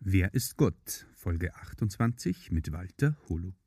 Wer ist Gott? Folge 28 mit Walter Holub.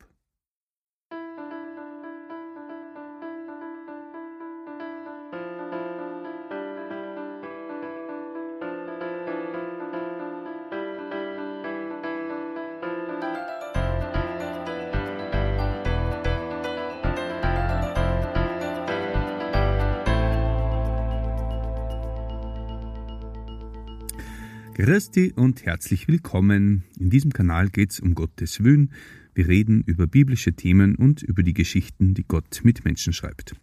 Christi und herzlich willkommen. In diesem Kanal geht es um Gottes Willen. Wir reden über biblische Themen und über die Geschichten, die Gott mit Menschen schreibt.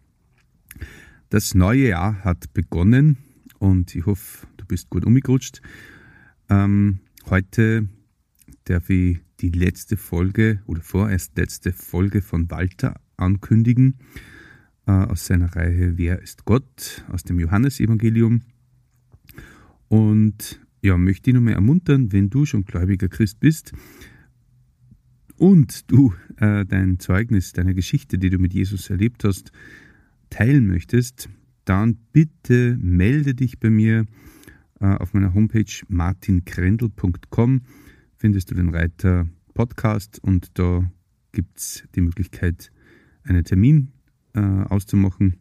Das neue Jahr hat begonnen und ich hoffe, du bist gut umgerutscht. Ähm, heute darf ich die letzte Folge oder vorerst letzte Folge von Walter ankündigen äh, aus seiner Reihe Wer ist Gott aus dem Johannesevangelium. Und ja, möchte ich nur mal ermuntern, wenn du schon gläubiger Christ bist und du äh, dein Zeugnis, deine Geschichte, die du mit Jesus erlebt hast, teilen möchtest, dann bitte melde dich bei mir äh, auf meiner Homepage martinkrendel.com findest du den Reiter Podcast und da gibt es die Möglichkeit, einen Termin äh, auszumachen,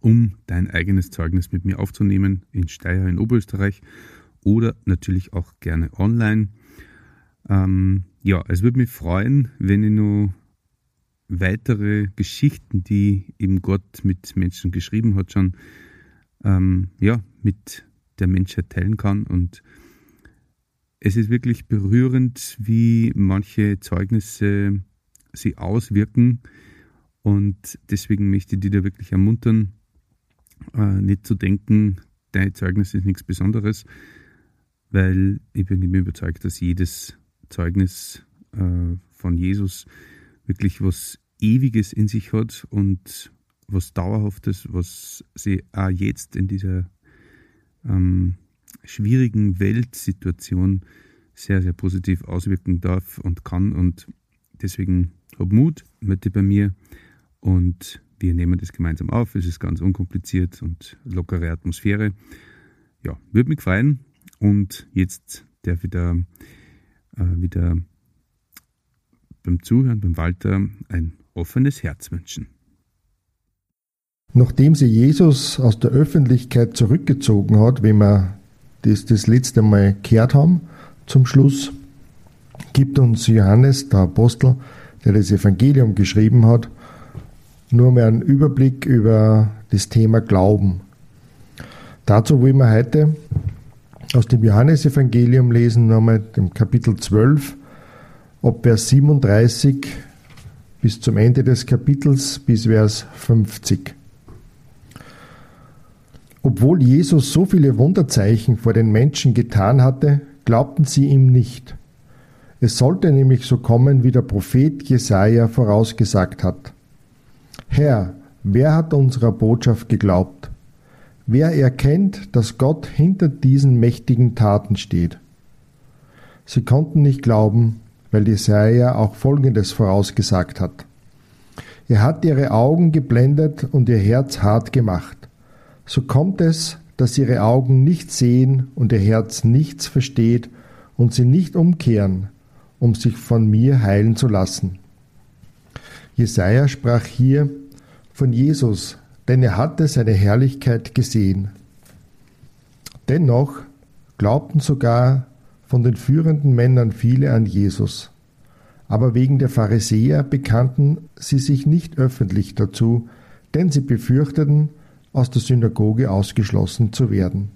um dein eigenes Zeugnis mit mir aufzunehmen in Steyr in Oberösterreich oder natürlich auch gerne online. Ähm, ja, es würde mich freuen, wenn ich nur weitere Geschichten, die eben Gott mit Menschen geschrieben hat, schon ähm, ja, mit der Menschheit teilen kann. Und es ist wirklich berührend, wie manche Zeugnisse sie auswirken. Und deswegen möchte ich dich da wirklich ermuntern, äh, nicht zu denken, dein Zeugnis ist nichts Besonderes, weil ich bin immer überzeugt, dass jedes Zeugnis äh, von Jesus wirklich was Ewiges in sich hat und was Dauerhaftes, was sie auch jetzt in dieser ähm, schwierigen Weltsituation sehr, sehr positiv auswirken darf und kann. Und deswegen hab Mut, melde bei mir und wir nehmen das gemeinsam auf. Es ist ganz unkompliziert und lockere Atmosphäre. Ja, würde mich freuen, und jetzt darf ich da äh, wieder beim Zuhören, beim Walter, ein offenes Herz wünschen. Nachdem sie Jesus aus der Öffentlichkeit zurückgezogen hat, wenn wir das das letzte Mal gehört haben, zum Schluss, gibt uns Johannes, der Apostel, der das Evangelium geschrieben hat, nur mehr einen Überblick über das Thema Glauben. Dazu wollen wir heute aus dem Johannesevangelium lesen, nochmal im Kapitel 12, ab Vers 37 bis zum Ende des Kapitels bis Vers 50. Obwohl Jesus so viele Wunderzeichen vor den Menschen getan hatte, glaubten sie ihm nicht. Es sollte nämlich so kommen, wie der Prophet Jesaja vorausgesagt hat. Herr, wer hat unserer Botschaft geglaubt? Wer erkennt, dass Gott hinter diesen mächtigen Taten steht? Sie konnten nicht glauben, weil Jesaja auch Folgendes vorausgesagt hat. Er hat ihre Augen geblendet und ihr Herz hart gemacht. So kommt es, dass ihre Augen nicht sehen und ihr Herz nichts versteht und sie nicht umkehren, um sich von mir heilen zu lassen. Jesaja sprach hier von Jesus, denn er hatte seine Herrlichkeit gesehen. Dennoch glaubten sogar von den führenden Männern viele an Jesus. Aber wegen der Pharisäer bekannten sie sich nicht öffentlich dazu, denn sie befürchteten, aus der Synagoge ausgeschlossen zu werden.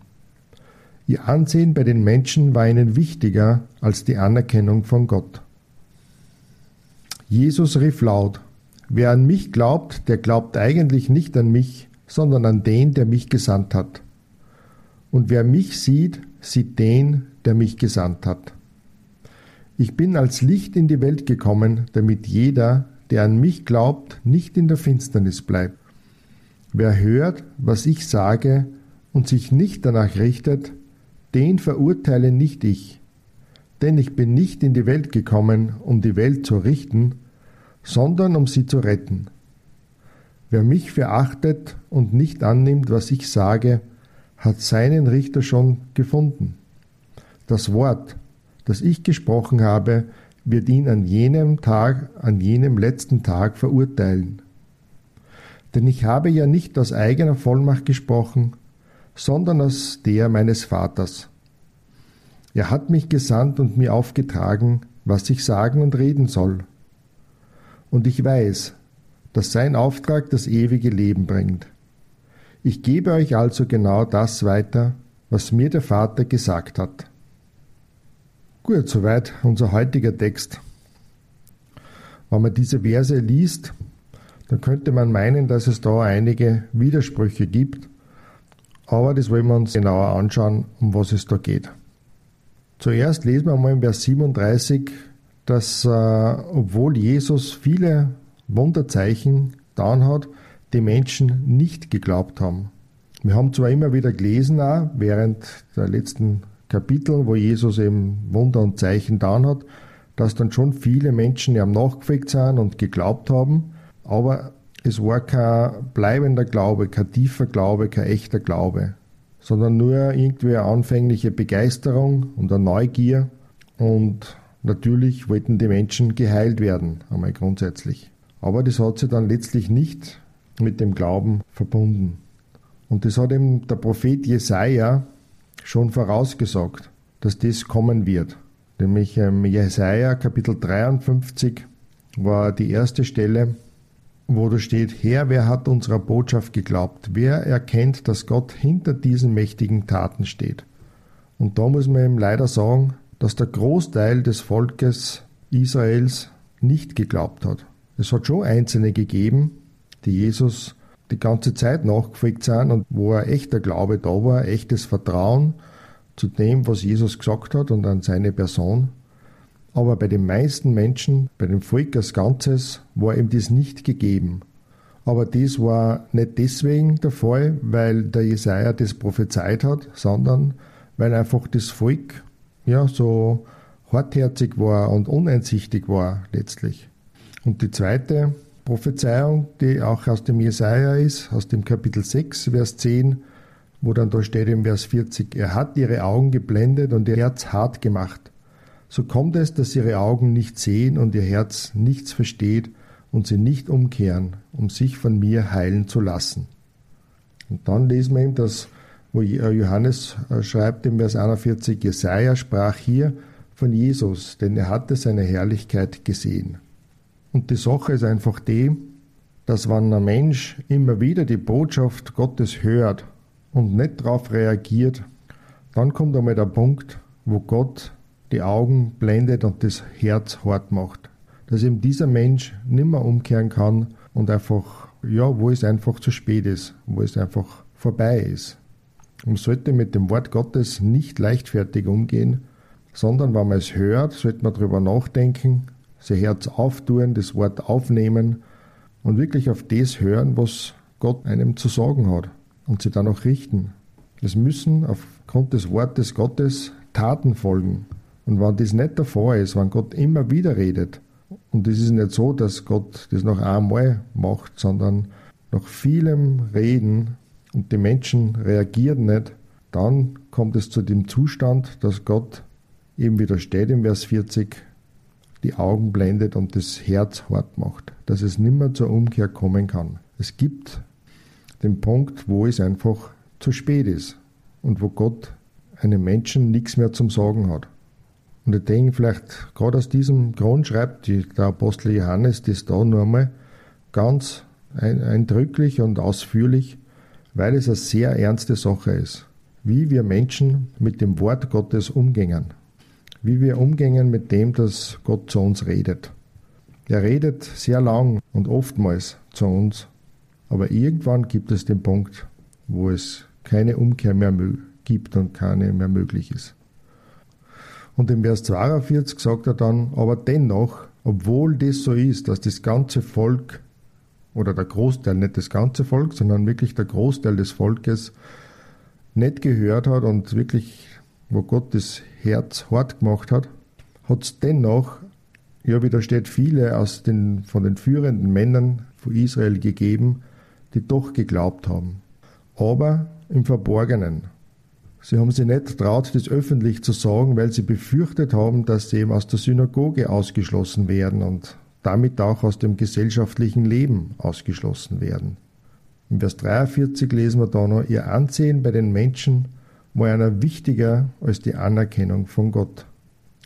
Ihr Ansehen bei den Menschen war ihnen wichtiger als die Anerkennung von Gott. Jesus rief laut, Wer an mich glaubt, der glaubt eigentlich nicht an mich, sondern an den, der mich gesandt hat. Und wer mich sieht, sieht den, der mich gesandt hat. Ich bin als Licht in die Welt gekommen, damit jeder, der an mich glaubt, nicht in der Finsternis bleibt. Wer hört, was ich sage und sich nicht danach richtet, den verurteile nicht ich. Denn ich bin nicht in die Welt gekommen, um die Welt zu richten, sondern um sie zu retten. Wer mich verachtet und nicht annimmt, was ich sage, hat seinen Richter schon gefunden. Das Wort, das ich gesprochen habe, wird ihn an jenem Tag, an jenem letzten Tag verurteilen. Denn ich habe ja nicht aus eigener Vollmacht gesprochen, sondern aus der meines Vaters. Er hat mich gesandt und mir aufgetragen, was ich sagen und reden soll. Und ich weiß, dass sein Auftrag das ewige Leben bringt. Ich gebe euch also genau das weiter, was mir der Vater gesagt hat. Gut, soweit unser heutiger Text. Wenn man diese Verse liest, dann könnte man meinen, dass es da einige Widersprüche gibt, aber das wollen wir uns genauer anschauen, um was es da geht. Zuerst lesen wir mal in Vers 37, dass äh, obwohl Jesus viele Wunderzeichen getan hat, die Menschen nicht geglaubt haben. Wir haben zwar immer wieder gelesen, auch während der letzten Kapitel, wo Jesus eben Wunder und Zeichen getan hat, dass dann schon viele Menschen ihm nachgefolgt sind und geglaubt haben, aber es war kein bleibender Glaube, kein tiefer Glaube, kein echter Glaube, sondern nur irgendwie eine anfängliche Begeisterung und eine Neugier und natürlich wollten die Menschen geheilt werden, einmal grundsätzlich. Aber das hat sie dann letztlich nicht mit dem Glauben verbunden. Und das hat ihm der Prophet Jesaja schon vorausgesagt, dass das kommen wird. Nämlich im Jesaja Kapitel 53 war die erste Stelle, wo da steht, Herr, wer hat unserer Botschaft geglaubt? Wer erkennt, dass Gott hinter diesen mächtigen Taten steht? Und da muss man ihm leider sagen, dass der Großteil des Volkes Israels nicht geglaubt hat. Es hat schon Einzelne gegeben, die Jesus die ganze Zeit nachgefolgt sind und wo ein echter Glaube da war, echtes Vertrauen zu dem, was Jesus gesagt hat und an seine Person. Aber bei den meisten Menschen, bei dem Volk als Ganzes, war ihm das nicht gegeben. Aber das war nicht deswegen der Fall, weil der Jesaja das prophezeit hat, sondern weil einfach das Volk ja so hartherzig war und uneinsichtig war letztlich. Und die zweite Prophezeiung, die auch aus dem Jesaja ist, aus dem Kapitel 6, Vers 10, wo dann da steht im Vers 40, er hat ihre Augen geblendet und ihr Herz hart gemacht. So kommt es, dass ihre Augen nicht sehen und ihr Herz nichts versteht und sie nicht umkehren, um sich von mir heilen zu lassen. Und dann lesen wir ihm das, wo Johannes äh, schreibt im Vers 41, Jesaja sprach hier von Jesus, denn er hatte seine Herrlichkeit gesehen. Und die Sache ist einfach die, dass wenn ein Mensch immer wieder die Botschaft Gottes hört und nicht darauf reagiert, dann kommt einmal der Punkt, wo Gott die Augen blendet und das Herz hart macht. Dass eben dieser Mensch nimmer umkehren kann und einfach, ja, wo es einfach zu spät ist, wo es einfach vorbei ist. Man sollte mit dem Wort Gottes nicht leichtfertig umgehen, sondern wenn man es hört, sollte man darüber nachdenken sein Herz auftun, das Wort aufnehmen und wirklich auf das hören, was Gott einem zu sagen hat und sie dann auch richten. Es müssen aufgrund des Wortes Gottes Taten folgen. Und wenn das nicht der Fall ist, wenn Gott immer wieder redet, und es ist nicht so, dass Gott das noch einmal macht, sondern nach vielem Reden und die Menschen reagieren nicht, dann kommt es zu dem Zustand, dass Gott eben wieder steht im Vers 40, die Augen blendet und das Herz hart macht, dass es nimmer zur Umkehr kommen kann. Es gibt den Punkt, wo es einfach zu spät ist und wo Gott einem Menschen nichts mehr zum Sagen hat. Und ich denke, vielleicht gerade aus diesem Grund schreibt der Apostel Johannes das da nur einmal ganz eindrücklich und ausführlich, weil es eine sehr ernste Sache ist, wie wir Menschen mit dem Wort Gottes umgehen wie wir umgehen mit dem, dass Gott zu uns redet. Er redet sehr lang und oftmals zu uns, aber irgendwann gibt es den Punkt, wo es keine Umkehr mehr gibt und keine mehr möglich ist. Und im Vers 42 sagt er dann, aber dennoch, obwohl das so ist, dass das ganze Volk oder der Großteil, nicht das ganze Volk, sondern wirklich der Großteil des Volkes nicht gehört hat und wirklich wo Gott das Herz hart gemacht hat, hat es dennoch, ja, wie da steht, viele aus den, von den führenden Männern von Israel gegeben, die doch geglaubt haben. Aber im Verborgenen. Sie haben sich nicht traut, das öffentlich zu sagen, weil sie befürchtet haben, dass sie eben aus der Synagoge ausgeschlossen werden und damit auch aus dem gesellschaftlichen Leben ausgeschlossen werden. Im Vers 43 lesen wir da noch, ihr Ansehen bei den Menschen war einer wichtiger als die Anerkennung von Gott.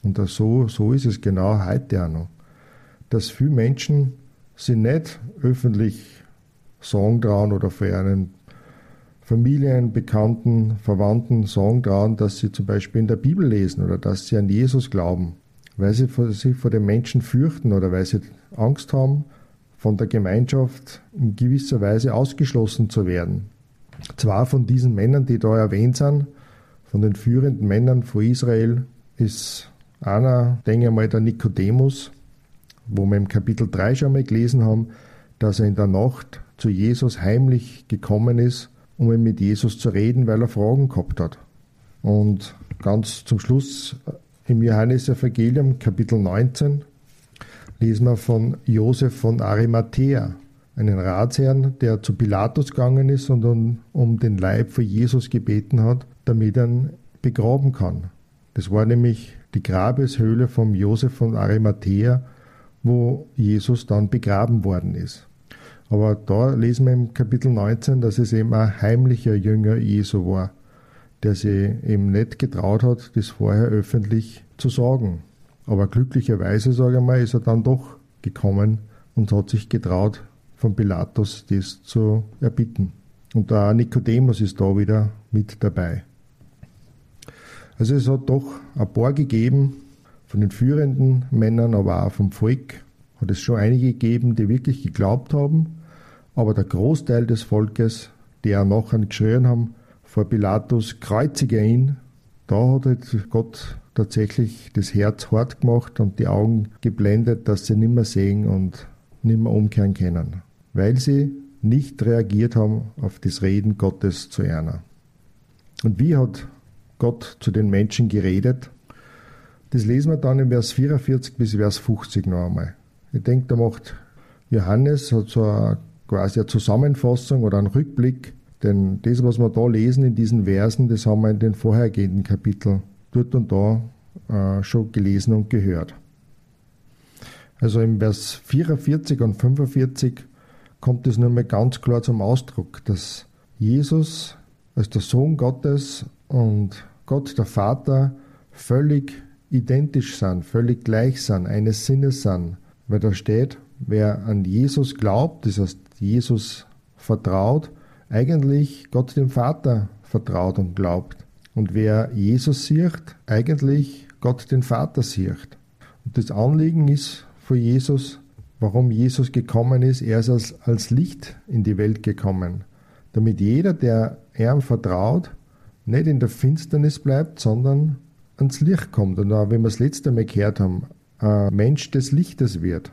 Und so, so ist es genau heute auch noch. Dass viele Menschen sie nicht öffentlich sagen trauen oder vor ihren Familien, Bekannten, Verwandten sagen trauen, dass sie zum Beispiel in der Bibel lesen oder dass sie an Jesus glauben, weil sie sich vor den Menschen fürchten oder weil sie Angst haben, von der Gemeinschaft in gewisser Weise ausgeschlossen zu werden. Zwei von diesen Männern, die da erwähnt sind, von den führenden Männern von Israel, ist einer, denke ich mal, der Nikodemus, wo wir im Kapitel 3 schon mal gelesen haben, dass er in der Nacht zu Jesus heimlich gekommen ist, um mit Jesus zu reden, weil er Fragen gehabt hat. Und ganz zum Schluss im Johannesevangelium, Kapitel 19, lesen wir von Josef von Arimathea, einen Ratsherrn, der zu Pilatus gegangen ist und um, um den Leib für Jesus gebeten hat, damit er ihn begraben kann. Das war nämlich die Grabeshöhle von Josef von Arimathea, wo Jesus dann begraben worden ist. Aber da lesen wir im Kapitel 19, dass es eben ein heimlicher Jünger Jesu war, der sich eben nicht getraut hat, das vorher öffentlich zu sagen. Aber glücklicherweise, sage ich mal, ist er dann doch gekommen und hat sich getraut, von Pilatus das zu erbitten. Und der Nikodemus ist da wieder mit dabei. Also es hat doch ein paar gegeben, von den führenden Männern, aber auch vom Volk, hat es schon einige gegeben, die wirklich geglaubt haben, aber der Großteil des Volkes, die auch nachher geschrien haben, vor Pilatus, kreuzige ihn, da hat Gott tatsächlich das Herz hart gemacht und die Augen geblendet, dass sie nicht mehr sehen und nicht mehr umkehren können, weil sie nicht reagiert haben auf das Reden Gottes zu Erna. Und wie hat Gott zu den Menschen geredet? Das lesen wir dann in Vers 44 bis Vers 50 noch einmal. Ich denke, da macht Johannes hat so eine, quasi eine Zusammenfassung oder einen Rückblick, denn das, was wir da lesen in diesen Versen, das haben wir in den vorhergehenden Kapiteln dort und da äh, schon gelesen und gehört. Also im Vers 44 und 45 kommt es nur mal ganz klar zum Ausdruck, dass Jesus als der Sohn Gottes und Gott der Vater völlig identisch sind, völlig gleich sind, eines Sinnes sind. Weil da steht, wer an Jesus glaubt, das heißt Jesus vertraut, eigentlich Gott dem Vater vertraut und glaubt. Und wer Jesus sieht, eigentlich Gott den Vater sieht. Und das Anliegen ist für Jesus, warum Jesus gekommen ist. Er ist als, als Licht in die Welt gekommen, damit jeder, der ihm vertraut, nicht in der Finsternis bleibt, sondern ans Licht kommt. Und auch, wenn wir das letzte Mal gehört haben, ein Mensch des Lichtes wird.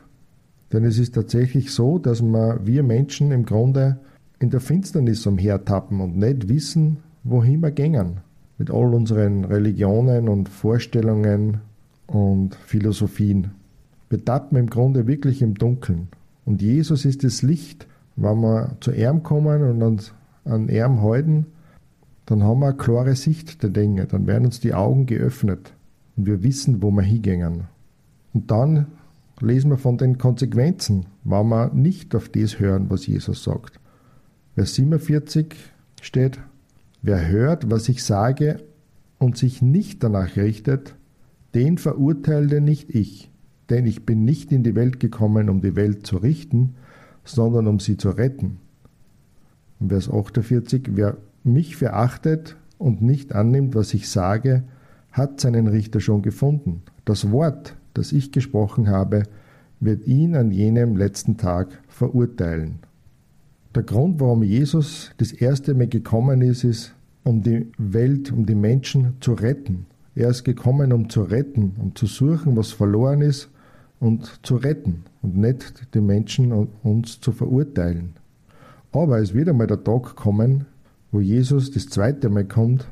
Denn es ist tatsächlich so, dass wir, wir Menschen im Grunde in der Finsternis umhertappen und nicht wissen, wohin wir gehen mit all unseren Religionen und Vorstellungen und Philosophien. Wir tappen im Grunde wirklich im Dunkeln. Und Jesus ist das Licht. Wenn wir zu ihm kommen und uns an ihm halten, dann haben wir eine klare Sicht der Dinge. Dann werden uns die Augen geöffnet und wir wissen, wo wir hingehen. Und dann lesen wir von den Konsequenzen, wenn wir nicht auf das hören, was Jesus sagt. Vers 47 steht, Wer hört, was ich sage und sich nicht danach richtet, den verurteile nicht ich, denn ich bin nicht in die Welt gekommen, um die Welt zu richten, sondern um sie zu retten. Vers 48, wer mich verachtet und nicht annimmt, was ich sage, hat seinen Richter schon gefunden. Das Wort, das ich gesprochen habe, wird ihn an jenem letzten Tag verurteilen. Der Grund, warum Jesus das erste Mal gekommen ist, ist, um die Welt, um die Menschen zu retten. Er ist gekommen, um zu retten, um zu suchen, was verloren ist und zu retten und nicht die Menschen und uns zu verurteilen. Aber es wird einmal der Tag kommen, wo Jesus das zweite Mal kommt,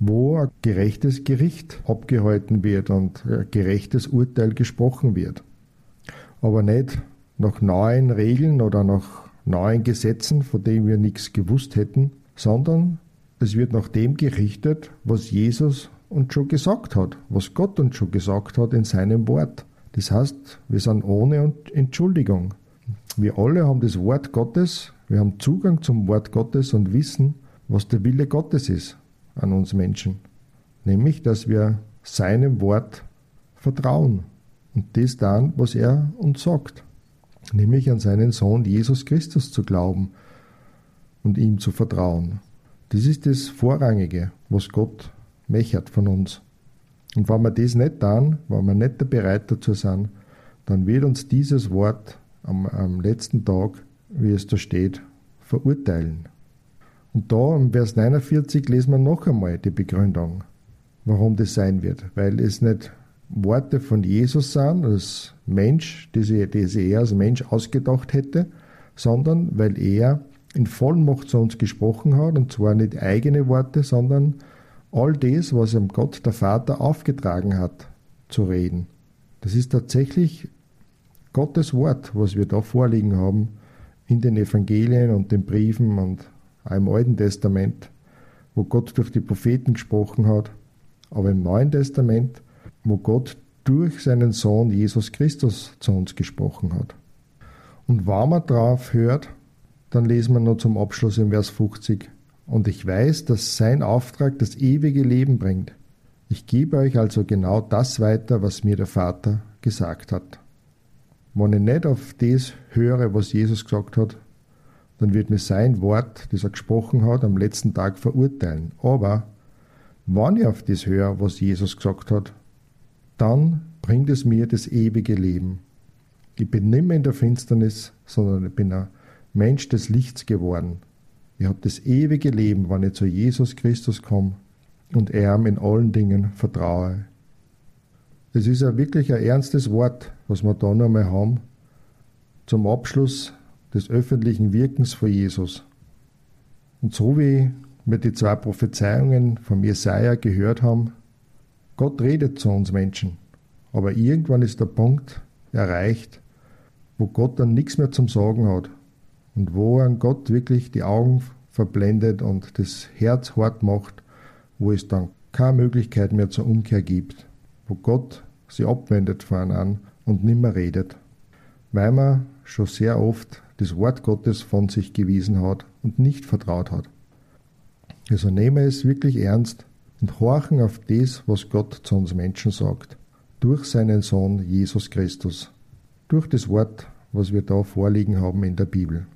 wo ein gerechtes Gericht abgehalten wird und ein gerechtes Urteil gesprochen wird. Aber nicht nach neuen Regeln oder nach neuen Gesetzen, von denen wir nichts gewusst hätten, sondern es wird nach dem gerichtet, was Jesus uns schon gesagt hat, was Gott uns schon gesagt hat in seinem Wort. Das heißt, wir sind ohne Entschuldigung. Wir alle haben das Wort Gottes, wir haben Zugang zum Wort Gottes und wissen, was der Wille Gottes ist an uns Menschen. Nämlich, dass wir seinem Wort vertrauen und das dann, was er uns sagt. Nämlich an seinen Sohn Jesus Christus zu glauben und ihm zu vertrauen. Das ist das Vorrangige, was Gott mechert von uns. Und wenn wir das nicht tun, wenn wir nicht bereit dazu sind, dann wird uns dieses Wort am, am letzten Tag, wie es da steht, verurteilen. Und da im Vers 49 lesen wir noch einmal die Begründung, warum das sein wird. Weil es nicht Worte von Jesus sind, als Mensch, die sie, die sie er als Mensch ausgedacht hätte, sondern weil er in Vollmacht zu uns gesprochen hat, und zwar nicht eigene Worte, sondern all das, was ihm Gott, der Vater, aufgetragen hat, zu reden. Das ist tatsächlich Gottes Wort, was wir da vorliegen haben, in den Evangelien und den Briefen und auch im Alten Testament, wo Gott durch die Propheten gesprochen hat, aber im Neuen Testament, wo Gott durch seinen Sohn Jesus Christus zu uns gesprochen hat. Und wenn man drauf hört, dann lesen wir noch zum Abschluss im Vers 50. Und ich weiß, dass sein Auftrag das ewige Leben bringt. Ich gebe euch also genau das weiter, was mir der Vater gesagt hat. Wenn ich nicht auf das höre, was Jesus gesagt hat, dann wird mir sein Wort, das er gesprochen hat, am letzten Tag verurteilen. Aber wenn ich auf das höre, was Jesus gesagt hat, dann bringt es mir das ewige Leben. Ich bin nicht mehr in der Finsternis, sondern ich bin ein Mensch des Lichts geworden. Ich habe das ewige Leben, wenn ich zu Jesus Christus komme und er in allen Dingen vertraue. Das ist ja wirklich ein ernstes Wort, was wir da noch einmal haben, zum Abschluss des öffentlichen Wirkens von Jesus. Und so wie wir die zwei Prophezeiungen von Jesaja gehört haben, Gott redet zu uns Menschen, aber irgendwann ist der Punkt erreicht, wo Gott dann nichts mehr zum Sagen hat und wo an Gott wirklich die Augen verblendet und das Herz hart macht, wo es dann keine Möglichkeit mehr zur Umkehr gibt, wo Gott sie abwendet von an und nimmer redet, weil man schon sehr oft das Wort Gottes von sich gewiesen hat und nicht vertraut hat. Also nehmen es wirklich ernst und horchen auf das, was Gott zu uns Menschen sagt, durch seinen Sohn Jesus Christus, durch das Wort, was wir da vorliegen haben in der Bibel.